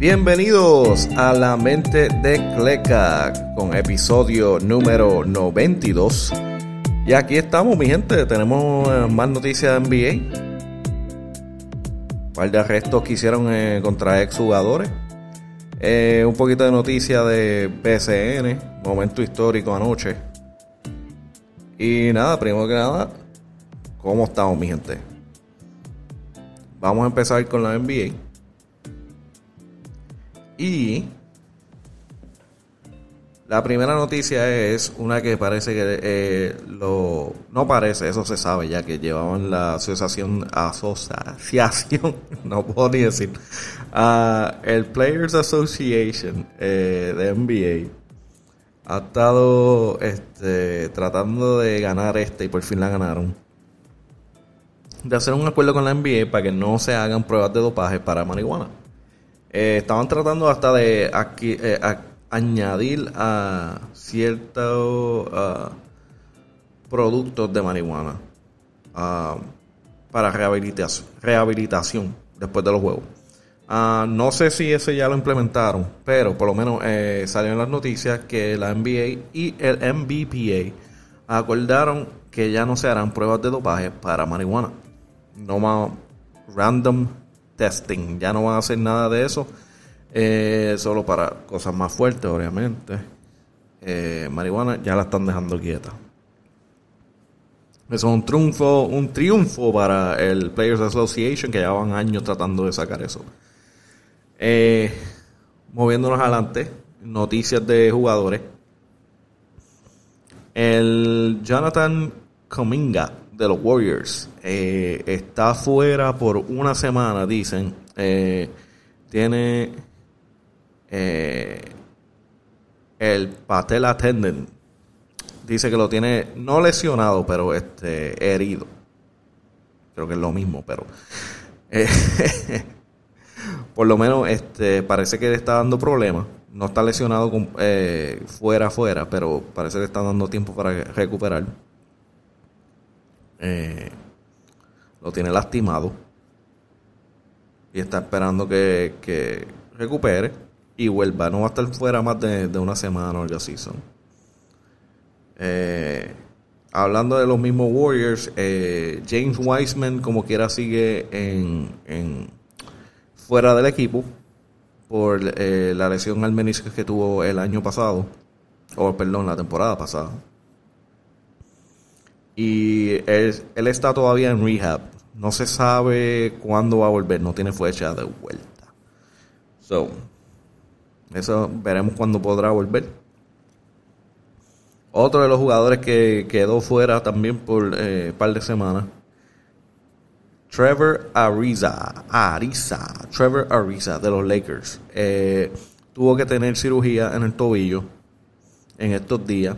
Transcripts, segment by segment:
Bienvenidos a la mente de Cleca con episodio número 92. Y aquí estamos, mi gente. Tenemos eh, más noticias de NBA. Un par de arrestos que hicieron eh, contra exjugadores. Eh, un poquito de noticia de BCN, momento histórico anoche. Y nada, primero que nada, ¿cómo estamos, mi gente? Vamos a empezar con la NBA. Y la primera noticia es una que parece que eh, lo no parece, eso se sabe ya que llevaban la asociación asociación, no puedo ni decir, el Players Association eh, de NBA ha estado este, tratando de ganar este y por fin la ganaron. De hacer un acuerdo con la NBA para que no se hagan pruebas de dopaje para marihuana. Eh, estaban tratando hasta de aquí, añadir a ciertos productos de marihuana para rehabilitación, rehabilitación después de los juegos. Uh, no sé si ese ya lo implementaron, pero por lo menos eh, salió en las noticias que la NBA y el MBPA acordaron que ya no se harán pruebas de dopaje para marihuana. No más random testing, ya no van a hacer nada de eso eh, solo para cosas más fuertes, obviamente. Eh, marihuana ya la están dejando quieta. Eso es un triunfo, un triunfo para el Players Association que llevan años tratando de sacar eso. Eh, moviéndonos adelante, noticias de jugadores. El Jonathan Cominga de los Warriors está fuera por una semana, dicen. tiene eh, el patella tendon dice que lo tiene no lesionado, pero este herido. Creo que es lo mismo, pero eh, por lo menos este parece que le está dando problemas. No está lesionado eh, fuera fuera, pero parece que le está dando tiempo para recuperar. Lo tiene lastimado y está esperando que, que recupere y vuelva. No va a estar fuera más de, una semana o algo así. Eh, hablando de los mismos Warriors, eh, James Wiseman como quiera sigue en, fuera del equipo por eh, la lesión al menisco que tuvo el año pasado, o perdón, la temporada pasada. Y él, él está todavía en rehab. No se sabe cuándo va a volver, no tiene fecha de vuelta. So, eso veremos cuándo podrá volver. Otro de los jugadores que quedó fuera también por un eh, par de semanas. Trevor Ariza, Ariza, Trevor Ariza de los Lakers. Eh, tuvo que tener cirugía en el tobillo en estos días.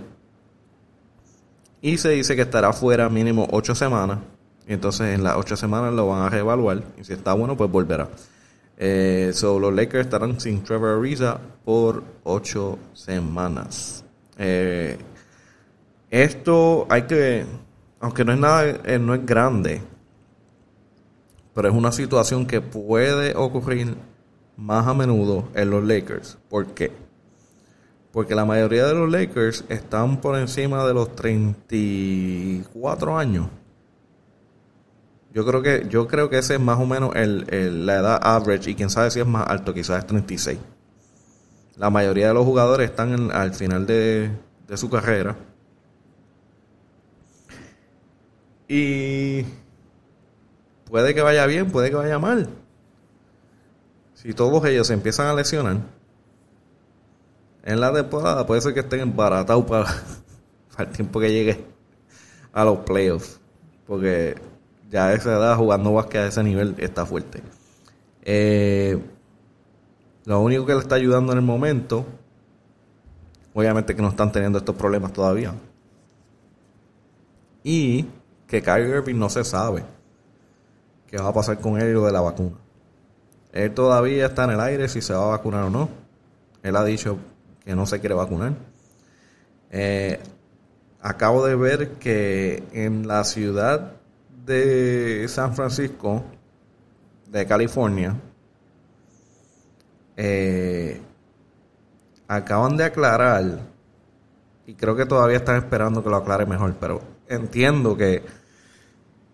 Y se dice que estará fuera mínimo ocho semanas. Entonces en las ocho semanas lo van a reevaluar. Y si está bueno, pues volverá. Eh, los Lakers estarán sin Trevor Ariza por ocho semanas. Eh, esto hay que, aunque no es nada, eh, no es grande, pero es una situación que puede ocurrir más a menudo en los Lakers. ¿Por qué? Porque la mayoría de los Lakers están por encima de los 34 años. Yo creo que yo creo que ese es más o menos el, la edad average y quién sabe si es más alto, quizás es 36. La mayoría de los jugadores están al final de, de su carrera. Y puede que vaya bien, puede que vaya mal. Si todos ellos se empiezan a lesionar en la temporada, puede ser que estén embaratados para, el tiempo que llegue a los playoffs. Porque ya a esa edad jugando básquet a ese nivel está fuerte. Eh, lo único que le está ayudando en el momento, obviamente que no están teniendo estos problemas todavía. Y que Kyrie Irving no se sabe qué va a pasar con él y lo de la vacuna. Él todavía está en el aire si se va a vacunar o no. Él ha dicho que no se quiere vacunar. Eh, acabo de ver que en la ciudad de San Francisco, de California, eh, acaban de aclarar, y creo que todavía están esperando que lo aclare mejor, pero entiendo que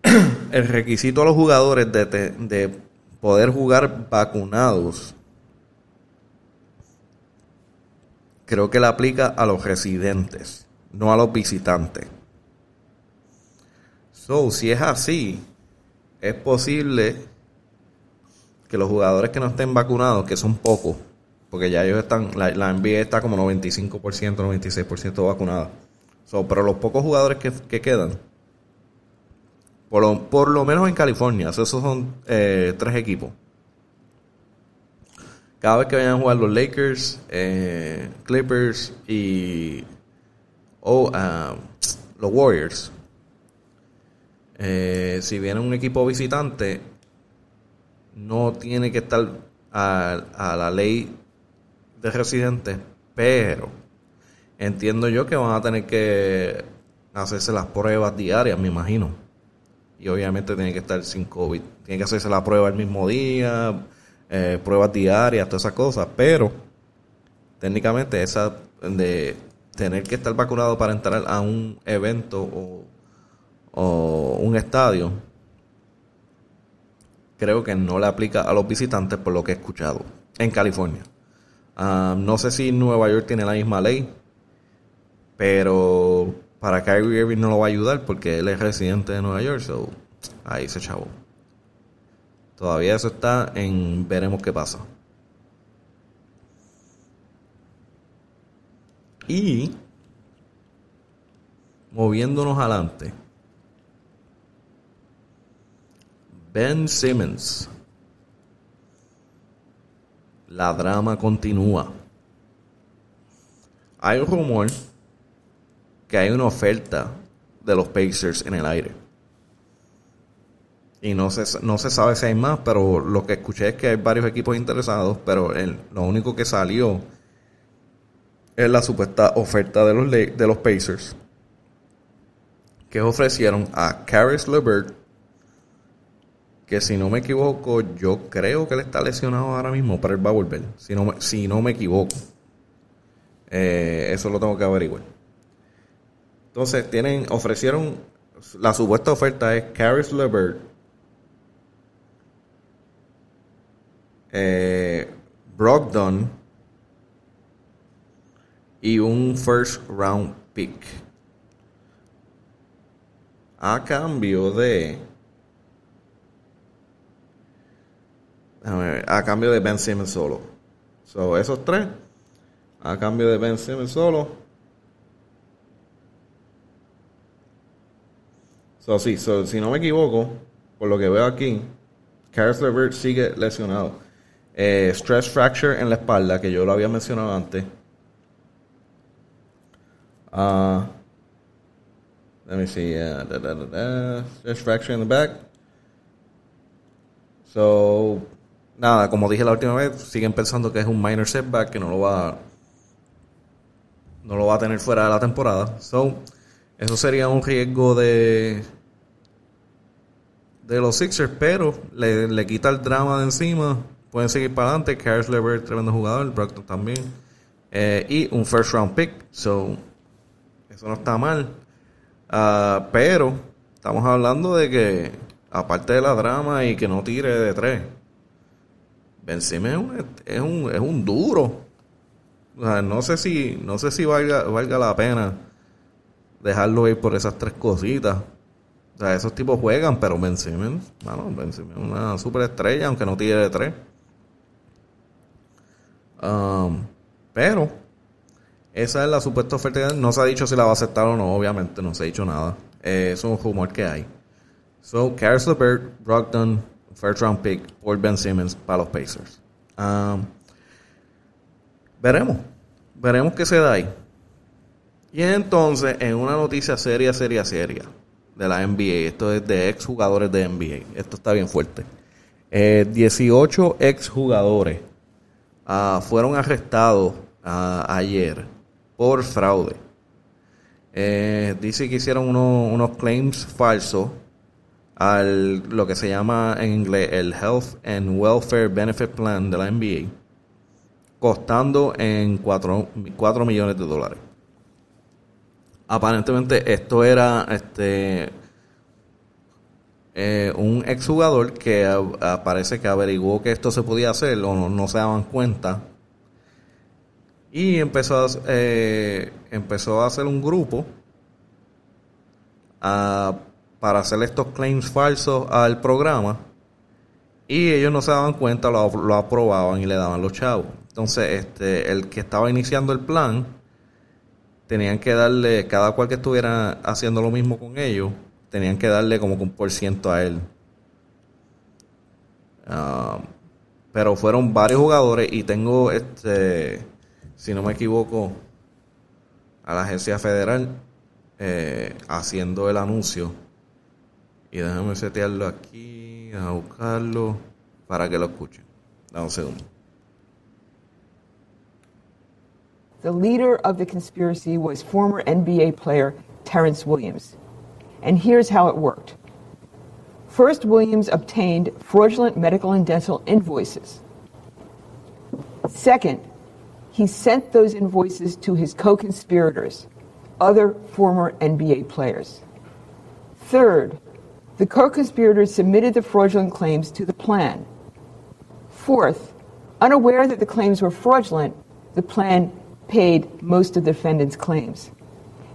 el requisito a los jugadores de, de poder jugar vacunados creo que le aplica a los residentes, no a los visitantes. So, si es así, es posible que los jugadores que no estén vacunados, que son pocos, porque ya ellos están, la, la NBA está como 95%, 96% vacunada. So, pero los pocos jugadores que, quedan, por lo, por lo, menos en California, esos son eh, tres equipos. Cada vez que vayan a jugar los Lakers, eh, Clippers y oh, ah, los Warriors, eh, si viene un equipo visitante, no tiene que estar a, a la ley de residentes, pero entiendo yo que van a tener que hacerse las pruebas diarias, me imagino. Y obviamente tiene que estar sin COVID. Tiene que hacerse la prueba el mismo día, eh, pruebas diarias, todas esas cosas. Pero técnicamente esa de tener que estar vacunado para entrar a un evento o, un estadio, creo que no le aplica a los visitantes por lo que he escuchado en California. Ah, no sé si Nueva York tiene la misma ley, pero para Kyrie Irving no lo va a ayudar porque él es residente de Nueva York, so ahí se chavo. Todavía eso está en veremos qué pasa. Y moviéndonos adelante. Ben Simmons. La drama continúa. Hay un rumor que hay una oferta de los Pacers en el aire. Y no se, no se sabe si hay más, pero lo que escuché es que hay varios equipos interesados, pero lo único que salió es la supuesta oferta de los, de los Pacers, que ofrecieron a Caris LeVert, que si no me equivoco, yo creo que él está lesionado ahora mismo, pero él va a volver, si no me, si no me equivoco. Eh, eso lo tengo que averiguar. Entonces, tienen, ofrecieron, la supuesta oferta es Caris LeVert, eh, Brogdon y un first round pick. A cambio de. a cambio de Ben Simmons solo. So, esos tres. A cambio de Ben Simmons solo. So, sí, si no me equivoco, por lo que veo aquí, Caris LeVert sigue lesionado. Eh, stress fracture en la espalda, que yo lo había mencionado antes. Uh, let me see. Uh, da, da, da, stress fracture in the back. So, nada, como dije la última vez, siguen pensando que es un minor setback, que no lo va no lo va a tener fuera de la temporada. So, eso sería un riesgo de de los Sixers, pero le, quita el drama de encima. Pueden seguir para adelante. Caris Levert, tremendo jugador. Brockton también. Eh, y un first round pick. So, eso no está mal. Ah, pero estamos hablando de que, aparte de la drama y que no tire de tres, Benzema es un, es un, duro. no sé si, no sé si valga, valga la pena dejarlo ir por esas tres cositas. O sea, esos tipos juegan, pero Ben Simmons, bueno, Ben Simmons es una superestrella, aunque no tiene de tres. Um, pero esa es la supuesta oferta. No se ha dicho si la va a aceptar o no, obviamente, no se ha dicho nada. Eh, es un rumor que hay. So, Caris LeVert, Brogdon, first round pick por Ben Simmons para los Pacers. Um, veremos. Veremos qué se da ahí. Y entonces, en una noticia seria, seria, seria de la NBA. Esto es de ex jugadores de NBA. Esto está bien fuerte. 18 eh, ex jugadores ah, fueron arrestados ah, ayer por fraude. Eh, dice que hicieron unos claims falsos al lo que se llama en inglés el Health and Welfare Benefit Plan de la NBA. costando en 4, millones de dólares. Aparentemente esto era este eh, un exjugador que parece que averiguó que esto se podía hacer o no, se daban cuenta y empezó a, eh, empezó a hacer un grupo para hacer estos claims falsos al programa y ellos no se daban cuenta, lo, lo aprobaban y le daban los chavos. Entonces, este, el que estaba iniciando el plan, tenían que darle, cada cual que estuviera haciendo lo mismo con ellos, tenían que darle como un por ciento a él. Ah, pero fueron varios jugadores y tengo, este, si no me equivoco, a la agencia federal eh, haciendo el anuncio. Y déjame setearlo aquí a buscarlo para que lo escuchen. Dame un segundo. The leader of the conspiracy was former NBA player Terrence Williams. And here's how it worked. First, Williams obtained fraudulent medical and dental invoices. Second, he sent those invoices to his co conspirators, other former NBA players. Third, the co-conspirators submitted the fraudulent claims to the plan. Fourth, unaware that the claims were fraudulent, the plan paid most of the defendants' claims.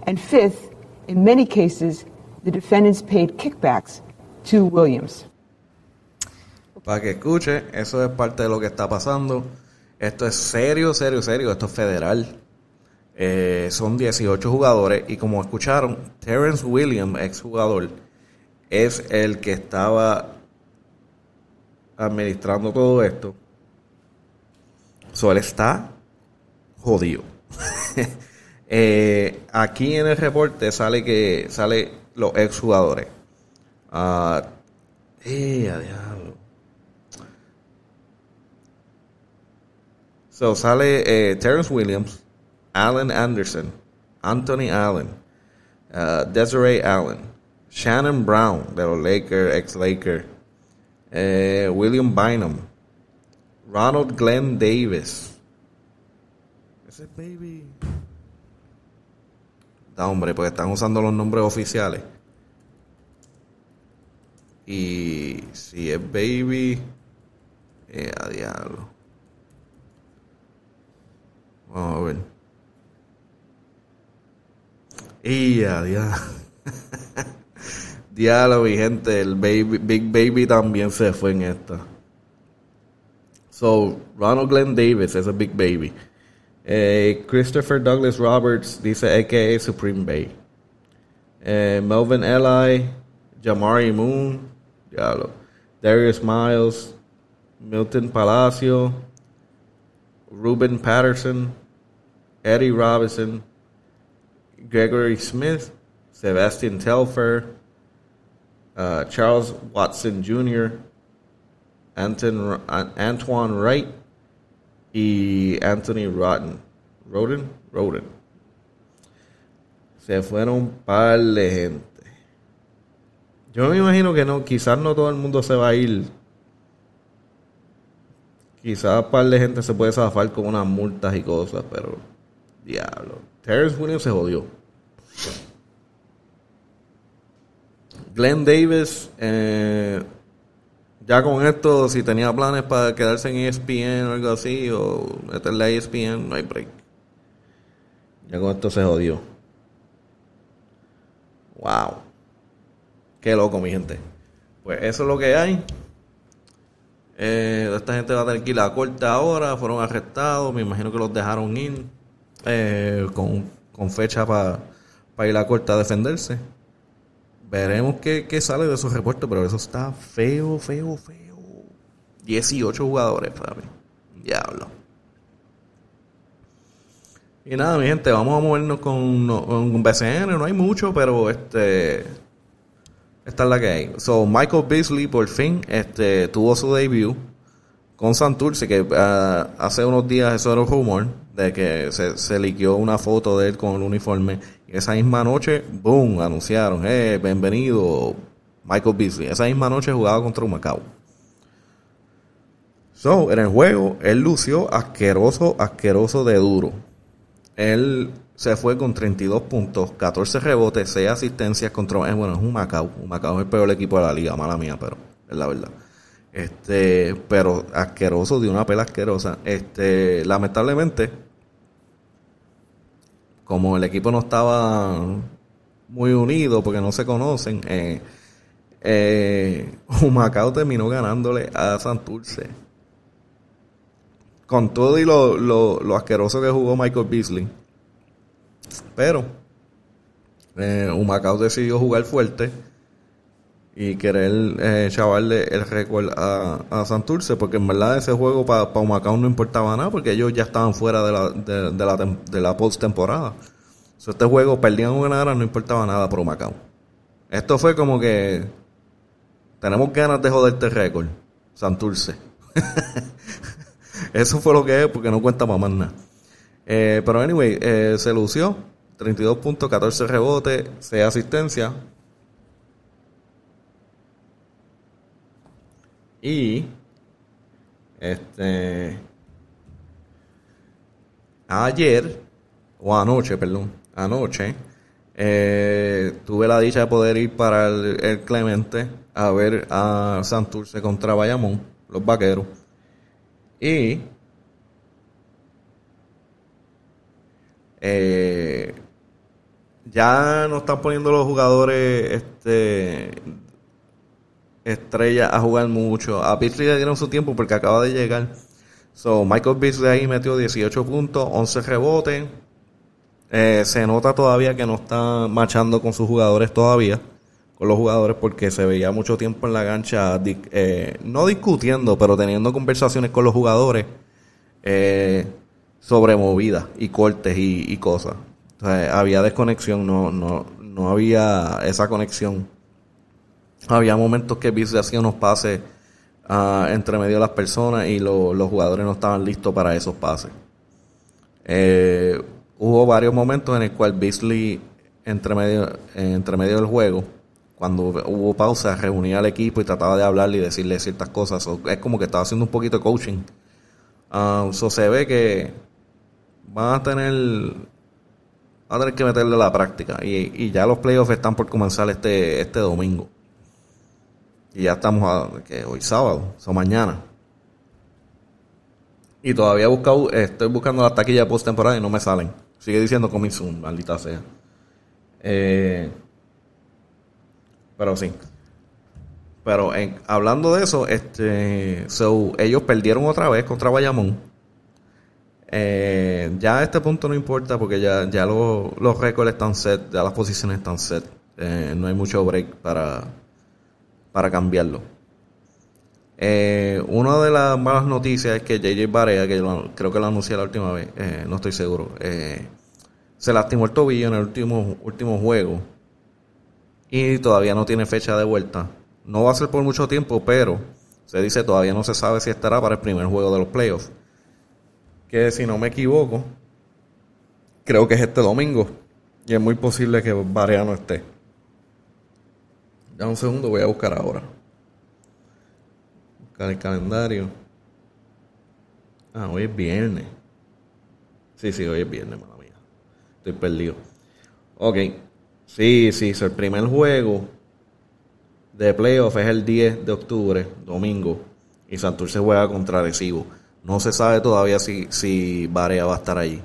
And fifth, in many cases, the defendants paid kickbacks to Williams. Para que escuche, eso es parte de lo que está pasando. Esto es serio, serio, serio. Esto es federal. Eh, son 18 jugadores y como escucharon, Terrence Williams, exjugador, es el que estaba administrando todo esto. So, él está jodido. eh, aquí en el reporte sale que sale los exjugadores. Uh, eh. So sale eh, Terrence Williams, Allen Anderson, Anthony Allen, uh, Desiree Allen, Shannon Brown de los Lakers, ex Laker, eh, William Bynum, Ronald Glenn Davis. Ese baby. Da hombre, porque están usando los nombres oficiales. Y si es baby, eh, a diablo. Vamos a ver. Y a diablo. Diálogo, mi gente, el baby, Big Baby también se fue en esta. So, Ronald Glenn Davis es a Big Baby. Eh, Christopher Douglas Roberts dice AKA Supreme Bay. Eh, Melvin Eli, Jamari Moon, diablo. Darius Miles, Milton Palacio, Ruben Patterson, Eddie Robinson, Gregory Smith, Sebastian Telfer, uh, Charles Watson Jr., Anton, Antoine Wright y Anthony Roden. Roden, Roden. Se fueron un par de gente. Yo me imagino que no, quizás no todo el mundo se va a ir. Quizás un par de gente se puede zafar con unas multas y cosas, pero diablo. Terrence Williams se jodió. Glenn Davis, eh, ya con esto, si tenía planes para quedarse en ESPN o algo así, o meterle a ESPN, no hay break. Ya con esto se jodió. Wow. Qué loco, mi gente. Pues eso es lo que hay. Eh, esta gente va a tener que ir a corte ahora. Fueron arrestados. Me imagino que los dejaron ir eh, con, con, fecha para ir a corte a defenderse. Veremos qué, sale de esos reportes, pero eso está feo, feo, feo. 18 jugadores mí. Diablo. Y nada, mi gente, vamos a movernos con, con BCN. No hay mucho, pero este. Esta es la que hay. So, Michael Beasley por fin este, tuvo su debut con Santurce, que ah, hace unos días eso era un rumor de que se, se liqueó una foto de él con el uniforme esa misma noche, boom, anunciaron, eh, bienvenido Michael Beasley. Esa misma noche jugaba contra un Macao. So, en el juego, él lució asqueroso, asqueroso de duro. Él se fue con 32 puntos, 14 rebotes, 6 asistencias contra... Eh, bueno, es un Macao. Un Macao es el peor equipo de la liga, mala mía, pero es la verdad. Este, pero asqueroso, de una pela asquerosa. Este, lamentablemente, como el equipo no estaba muy unido porque no se conocen, eh, eh, Humacao terminó ganándole a Santurce. Con todo y lo, lo, asqueroso que jugó Michael Beasley. Pero eh, Humacao decidió jugar fuerte y querer eh, chavarle el récord a, a, Santurce, porque en verdad ese juego para pa Humacao no importaba nada, porque ellos ya estaban fuera de la, de, la, de la post-temporada. este juego, perdían o ganaran, no importaba nada para Humacao. Esto fue como que tenemos ganas de joderte el récord, Santurce. Eso fue lo que es, porque no cuenta más nada. Eh, pero anyway, eh, se lució. 32 puntos, 14 rebotes, 6 asistencias. Y este ayer o anoche, perdón, anoche eh, tuve la dicha de poder ir para el, Clemente a ver a Santurce contra Bayamón, los vaqueros. Y eh, ya no están poniendo los jugadores este estrella a jugar mucho. A Beasley le dieron su tiempo porque acaba de llegar. So, Michael Beasley ahí metió 18 puntos, 11 rebotes. Eh, se nota todavía que no está marchando con sus jugadores todavía, con los jugadores, porque se veía mucho tiempo en la cancha, eh, no discutiendo, pero teniendo conversaciones con los jugadores eh, sobre movidas y cortes y, cosas. había desconexión, no, no, no había esa conexión había momentos que Beasley hacía unos pases uh, entre medio de las personas y los jugadores no estaban listos para esos pases. Eh, hubo varios momentos en el cual Beasley, entre medio, entre medio del juego, cuando hubo pausa, reunía al equipo y trataba de hablarle y decirle ciertas cosas. es como que estaba haciendo un poquito de coaching. Uh, se ve que van a tener, van a tener que meterle la práctica. Y, y ya los playoffs están por comenzar este, este domingo. Y ya estamos a, que hoy sábado, o mañana. Y todavía buscado, estoy buscando la taquilla post temporada y no me salen. Sigue diciendo coming maldita sea. Eh, pero sí. Pero hablando de eso, este, so, ellos perdieron otra vez contra Bayamón. Eh, ya a este punto no importa porque ya, ya los récords están set, ya las posiciones están set. Eh, no hay mucho break para, para cambiarlo. Eh, una de las malas noticias es que JJ Barea, que creo que lo anuncié la última vez, eh, no estoy seguro, eh, se lastimó el tobillo en el último, último juego y todavía no tiene fecha de vuelta. No va a ser por mucho tiempo, pero se dice todavía no se sabe si estará para el primer juego de los playoffs. Que si no me equivoco, creo que es este domingo y es muy posible que Barea no esté. Ya un segundo, voy a buscar ahora. Buscar el calendario. Ah, hoy es viernes. Sí, sí, hoy es viernes, mala mía. Estoy perdido. Ok. Sí, sí, el primer juego de playoff es el 10 de octubre, domingo. Y Santurce juega contra Recibo. No se sabe todavía si, si Barea va a estar allí.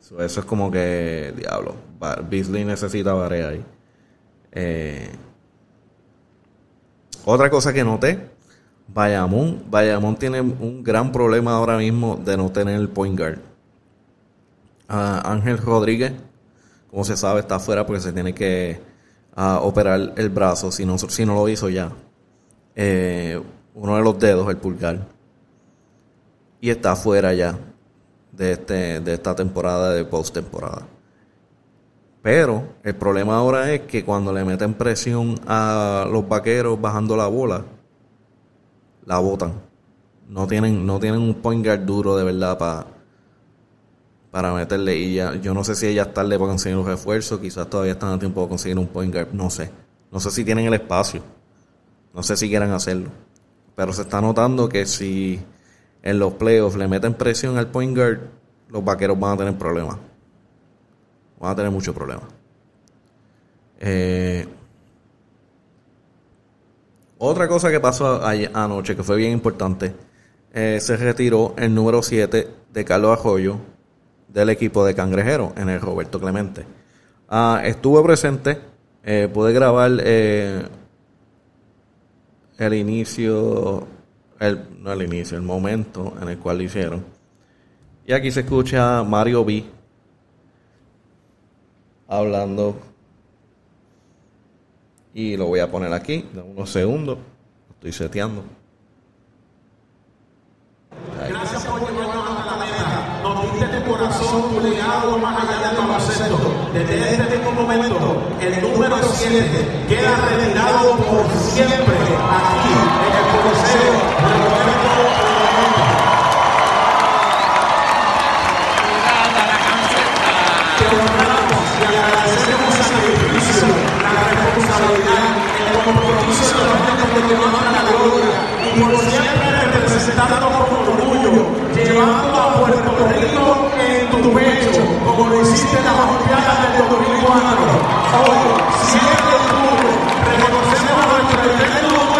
Eso es como que, diablo, Beasley necesita Barea ahí. Eh, otra cosa que noté, Bayamón, Bayamón tiene un gran problema ahora mismo de no tener el point guard. Ah, Ángel Rodríguez, como se sabe, está afuera porque se tiene que ah, operar el brazo, si no, si no lo hizo ya. Eh, uno de los dedos, el pulgar. Y está afuera ya de, este, de esta temporada de post-temporada. Pero el problema ahora es que cuando le meten presión a los vaqueros bajando la bola, la botan. No tienen, no tienen un point guard duro de verdad para para meterle. Y ya, yo no sé si ella tarde para conseguir un refuerzo, quizás todavía están a tiempo de conseguir un point guard, no sé. No sé si tienen el espacio. No sé si quieran hacerlo. Pero se está notando que si en los playoffs le meten presión al point guard, los vaqueros van a tener problemas. Van a tener muchos problemas. Eh, otra cosa que pasó anoche que fue bien importante, eh, se retiró el número 7 de Carlos Arroyo del equipo de Cangrejero en el Roberto Clemente. Ah, estuve presente, eh, pude grabar el inicio, no el inicio, el momento en el cual lo hicieron. Y aquí se escucha Mario B hablando y lo voy a poner aquí, de unos segundos. Estoy seteando. Gracias por llevarnos a la meta. Nos diste tu corazón, tu legado más allá del baloncesto. Desde este mismo momento, el número 7 queda retirado por siempre por siempre representando con orgullo, llevando a Puerto Rico en tu pecho, como lo hiciste en las Olimpiadas del 2004. Hoy, 7 de octubre, reconocemos a nuestro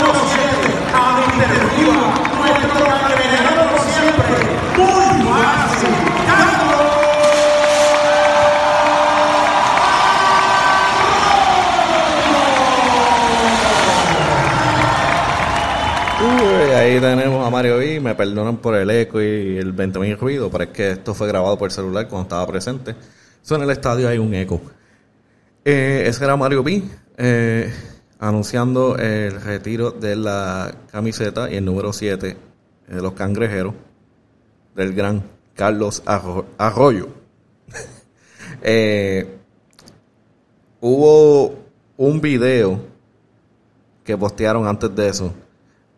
ahí tenemos a Mario B. Me perdonan por el eco y el 20.000 ruido, pero es que esto fue grabado por celular cuando estaba presente. Eso en el estadio hay un eco. Eh, ese era Mario B. eh, anunciando el retiro de la camiseta y el número 7 de los cangrejeros del gran Carlos Arro- Arroyo. Eh, hubo un video que postearon antes de eso,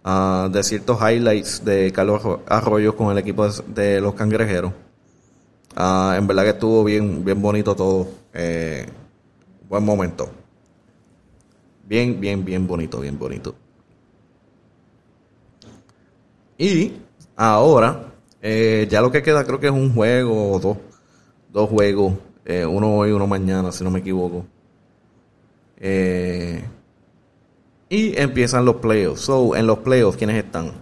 de ciertos highlights de Carlos Arro- Arroyo con el equipo de, de los cangrejeros. Ah, en verdad que estuvo bien, bien bonito todo. Eh, buen momento. Bien, bien, bien bonito, bien bonito. Y ahora, eh, ya lo que queda creo que es un juego o dos. Dos juegos. eh, uno hoy, uno mañana, si no me equivoco. Eh, y empiezan los playoffs. So, en los playoffs, ¿quiénes están?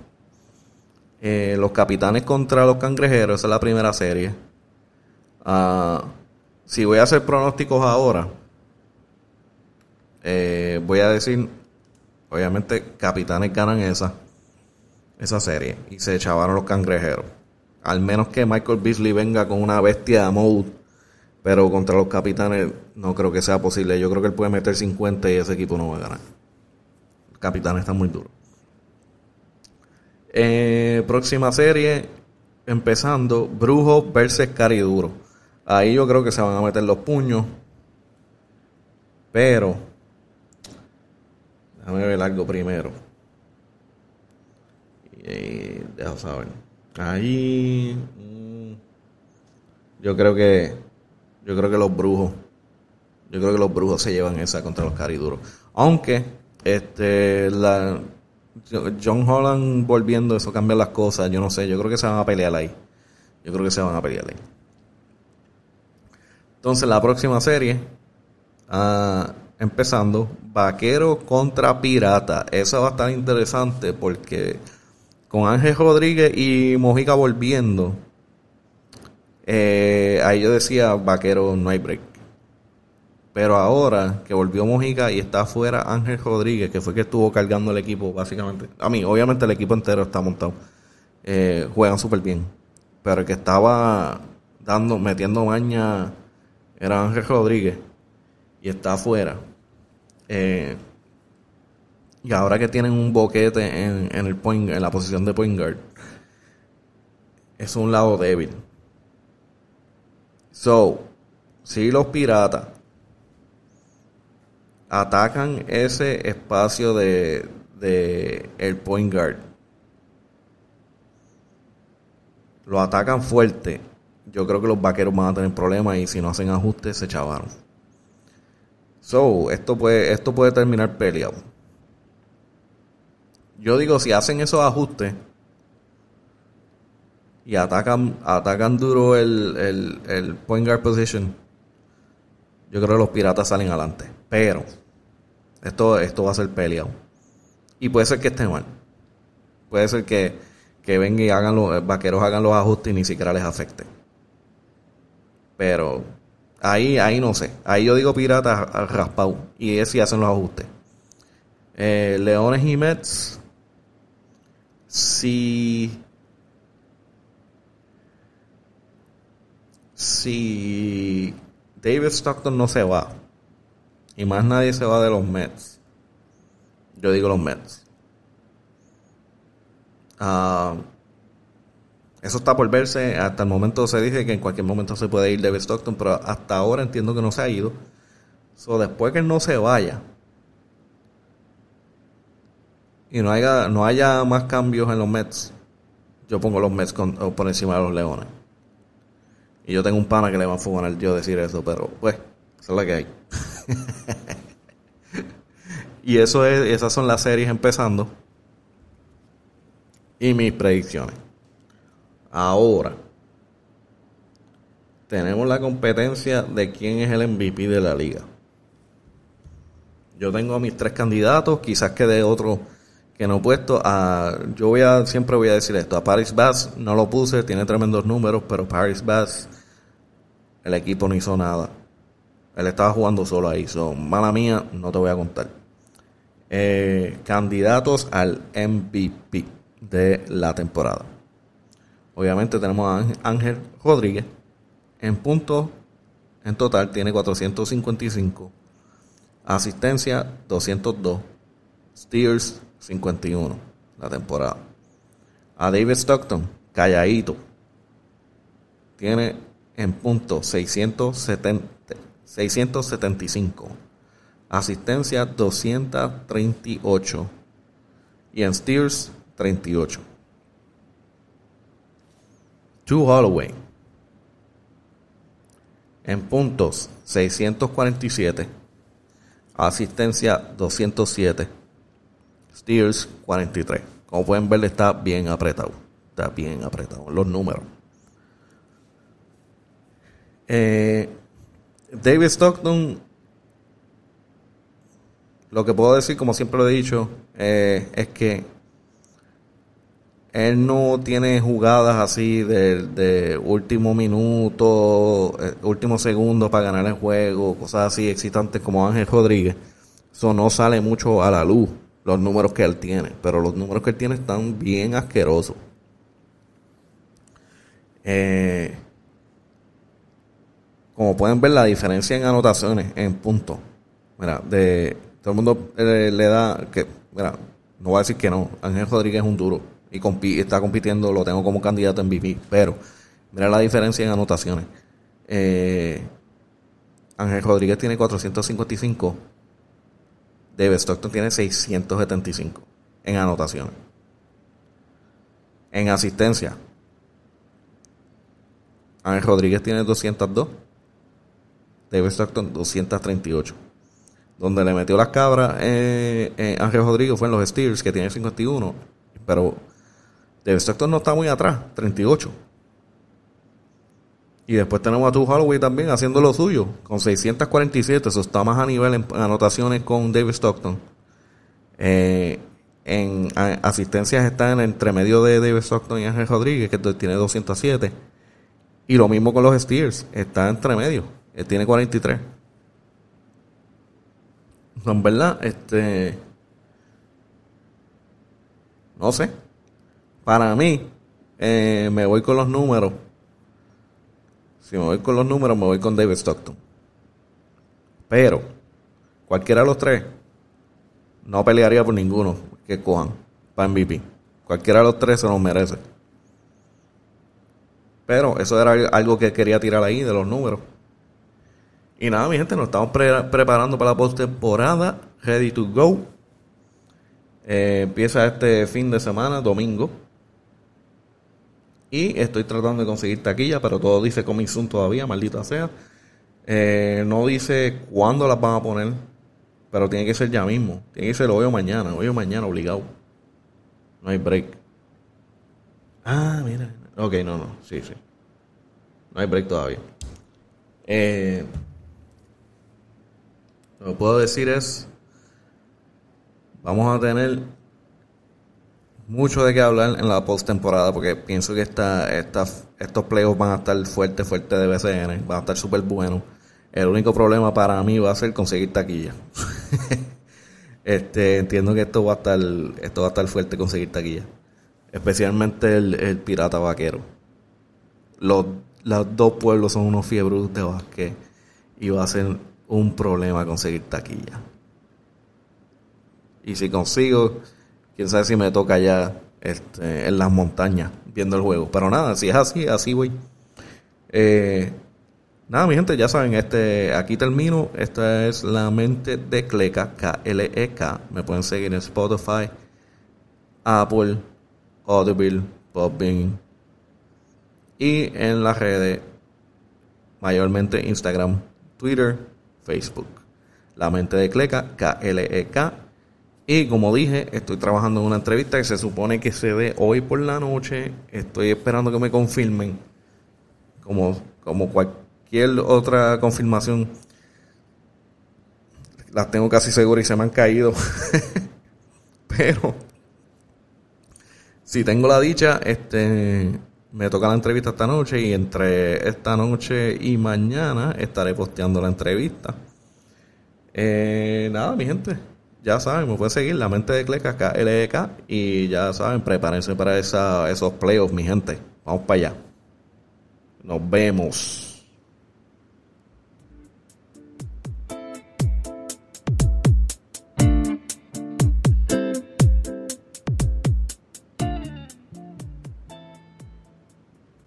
Eh, los capitanes contra los cangrejeros, esa es la primera serie. Ah, si voy a hacer pronósticos ahora, eh, voy a decir, obviamente, capitanes ganan esa, esa serie y se chavaron los cangrejeros. Al menos que Michael Beasley venga con una bestia mode, pero contra los capitanes no creo que sea posible. Yo creo que él puede meter 50 y ese equipo no va a ganar. Capitán está muy duro. Eh, próxima serie, empezando, Brujo versus Cariduro. Ahí yo creo que se van a meter los puños. Pero, déjame ver algo primero. Y, deja saber. Ahí, mm, yo creo que, yo creo que los brujos, yo creo que los brujos se llevan esa contra los cariduros. Aunque, este, John Holland volviendo, eso cambia las cosas, yo no sé, yo creo que se van a pelear ahí. Yo creo que se van a pelear ahí. Entonces, la próxima serie, ah, empezando, Vaquero contra Pirata. Esa va a estar interesante porque con Ángel Rodríguez y Mojica volviendo, eh, ahí yo decía, Vaquero no hay break. Pero ahora que volvió Mojica y está afuera Ángel Rodríguez, que fue que estuvo cargando el equipo, básicamente. A mí, obviamente el equipo entero está montado. Eh, juegan súper bien. Pero el que estaba dando, metiendo maña era Ángel Rodríguez. Y está afuera. Eh, y ahora que tienen un boquete en, en el point, en la posición de point guard, es un lado débil. So, si los piratas atacan ese espacio de, de el point guard, lo atacan fuerte, yo creo que los vaqueros van a tener problemas y si no hacen ajustes se chavaron. So, esto puede, esto puede terminar peleado. Yo digo, si hacen esos ajustes, y atacan, atacan duro el, el, el point guard position, yo creo que los piratas salen adelante. Pero esto, esto va a ser peleado. Y puede ser que esté mal. Puede ser que, que vengan y hagan los vaqueros hagan los ajustes y ni siquiera les afecte. Pero ahí, ahí no sé. Ahí yo digo piratas raspado. Y es si hacen los ajustes. Eh, Leones y Mets. Si. Si David Stockton no se va. Y más nadie se va de los Mets. Yo digo los Mets. Ah, eso está por verse. Hasta el momento se dice que en cualquier momento se puede ir David Stockton, pero hasta ahora entiendo que no se ha ido. So, después que no se vaya y no haya, no haya más cambios en los Mets, yo pongo los Mets por encima de los Leones. Y yo tengo un pana que le va a fumar yo decir eso, pero pues, eso es lo que hay. y eso es, esas son las series empezando. Y mis predicciones. Ahora, tenemos la competencia de quién es el MVP de la liga. Yo tengo a mis tres candidatos, quizás quede otro que no he puesto. A, yo voy a, siempre voy a decir esto, a Paris Bass no lo puse, tiene tremendos números, pero Paris Bass, el equipo no hizo nada. Él estaba jugando solo ahí, son mala mía, no te voy a contar. Eh, candidatos al MVP de la temporada. Obviamente tenemos a Ángel Rodríguez. En puntos, en total, tiene 455. Asistencia, 202. Steers, 51. La temporada. A David Stockton, calladito. Tiene en puntos 670, 675. Asistencia, 238. Y en Steers, 38. To Holloway. En puntos 647. Asistencia 207. Steers 43. Como pueden ver, está bien apretado. Está bien apretado. Los números. Eh, David Stockton. Lo que puedo decir, como siempre lo he dicho, eh, es que él no tiene jugadas así de, último minuto, eh, último segundo para ganar el juego, cosas así excitantes como Ángel Rodríguez. Eso no sale mucho a la luz, los números que él tiene, pero los números que él tiene están bien asquerosos. Eh, como pueden ver, la diferencia en anotaciones, en puntos. Mira, de todo el mundo le, le da que, mira, no voy a decir que no, Ángel Rodríguez es un duro y está compitiendo, lo tengo como candidato en MVP. Pero mira la diferencia en anotaciones. Eh, Ángel Rodríguez tiene 455. David Stockton tiene 675 en anotaciones. En asistencia. Ángel Rodríguez tiene 202. David Stockton 238. Donde le metió las cabras eh, eh, Ángel Rodríguez fue en los Steelers, que tiene 51. Pero David Stockton no está muy atrás, 38. Y después tenemos a Tu Holloway también haciendo lo suyo, con 647. Eso está más a nivel en anotaciones con David Stockton. Eh, en asistencias está en el entremedio de David Stockton y Ángel Rodríguez, que tiene 207. Y lo mismo con los Steers, está entre medio, él tiene 43. en verdad, este. No sé. Para mí, eh, me voy con los números. Si me voy con los números, me voy con David Stockton. Pero, cualquiera de los tres, no pelearía por ninguno que cojan para MVP. Cualquiera de los tres se los merece. Pero eso era algo que quería tirar ahí de los números. Y nada, mi gente, nos estamos preparando para la postemporada. Ready to go. Eh, empieza este fin de semana, domingo. Y estoy tratando de conseguir taquilla, pero todo dice Coming Soon todavía, maldita sea. Eh, no dice cuándo las van a poner, pero tiene que ser ya mismo. Tiene que ser hoy o mañana, hoy o mañana obligado. No hay break. Ah, mira, Ok, no, no, sí, sí. No hay break todavía. Eh, lo que puedo decir es, vamos a tener mucho de qué hablar en la postemporada porque pienso que esta, esta, estos playoffs van a estar fuertes, fuertes de BCN, van a estar súper buenos. El único problema para mí va a ser conseguir taquilla. este, entiendo que esto va a estar, esto va a estar fuerte conseguir taquilla. Especialmente el, pirata vaquero. Los, los dos pueblos son unos fiebros de básquet y va a ser un problema conseguir taquilla. Y si consigo, quién sabe si me toca ya este, en las montañas viendo el juego. Pero nada, si es así, así voy. Eh, nada, mi gente, ya saben, este, aquí termino. Esta es la mente de Cleca, K-L-E-K. Me pueden seguir en Spotify, Apple, Audible, Podbean y en las redes, mayormente Instagram, Twitter, Facebook. La mente de Cleca, K-L-E-K. Y como dije, estoy trabajando en una entrevista que se supone que se dé hoy por la noche. Estoy esperando que me confirmen. Como, como cualquier otra confirmación. Las tengo casi seguras y se me han caído. Pero si tengo la dicha, este me toca la entrevista esta noche y entre esta noche y mañana estaré posteando la entrevista. Eh, nada, mi gente, ya saben, me pueden seguir la mente de Cleca, KLEK, y ya saben, prepárense para esa, esos playoffs, mi gente. Vamos para allá. Nos vemos.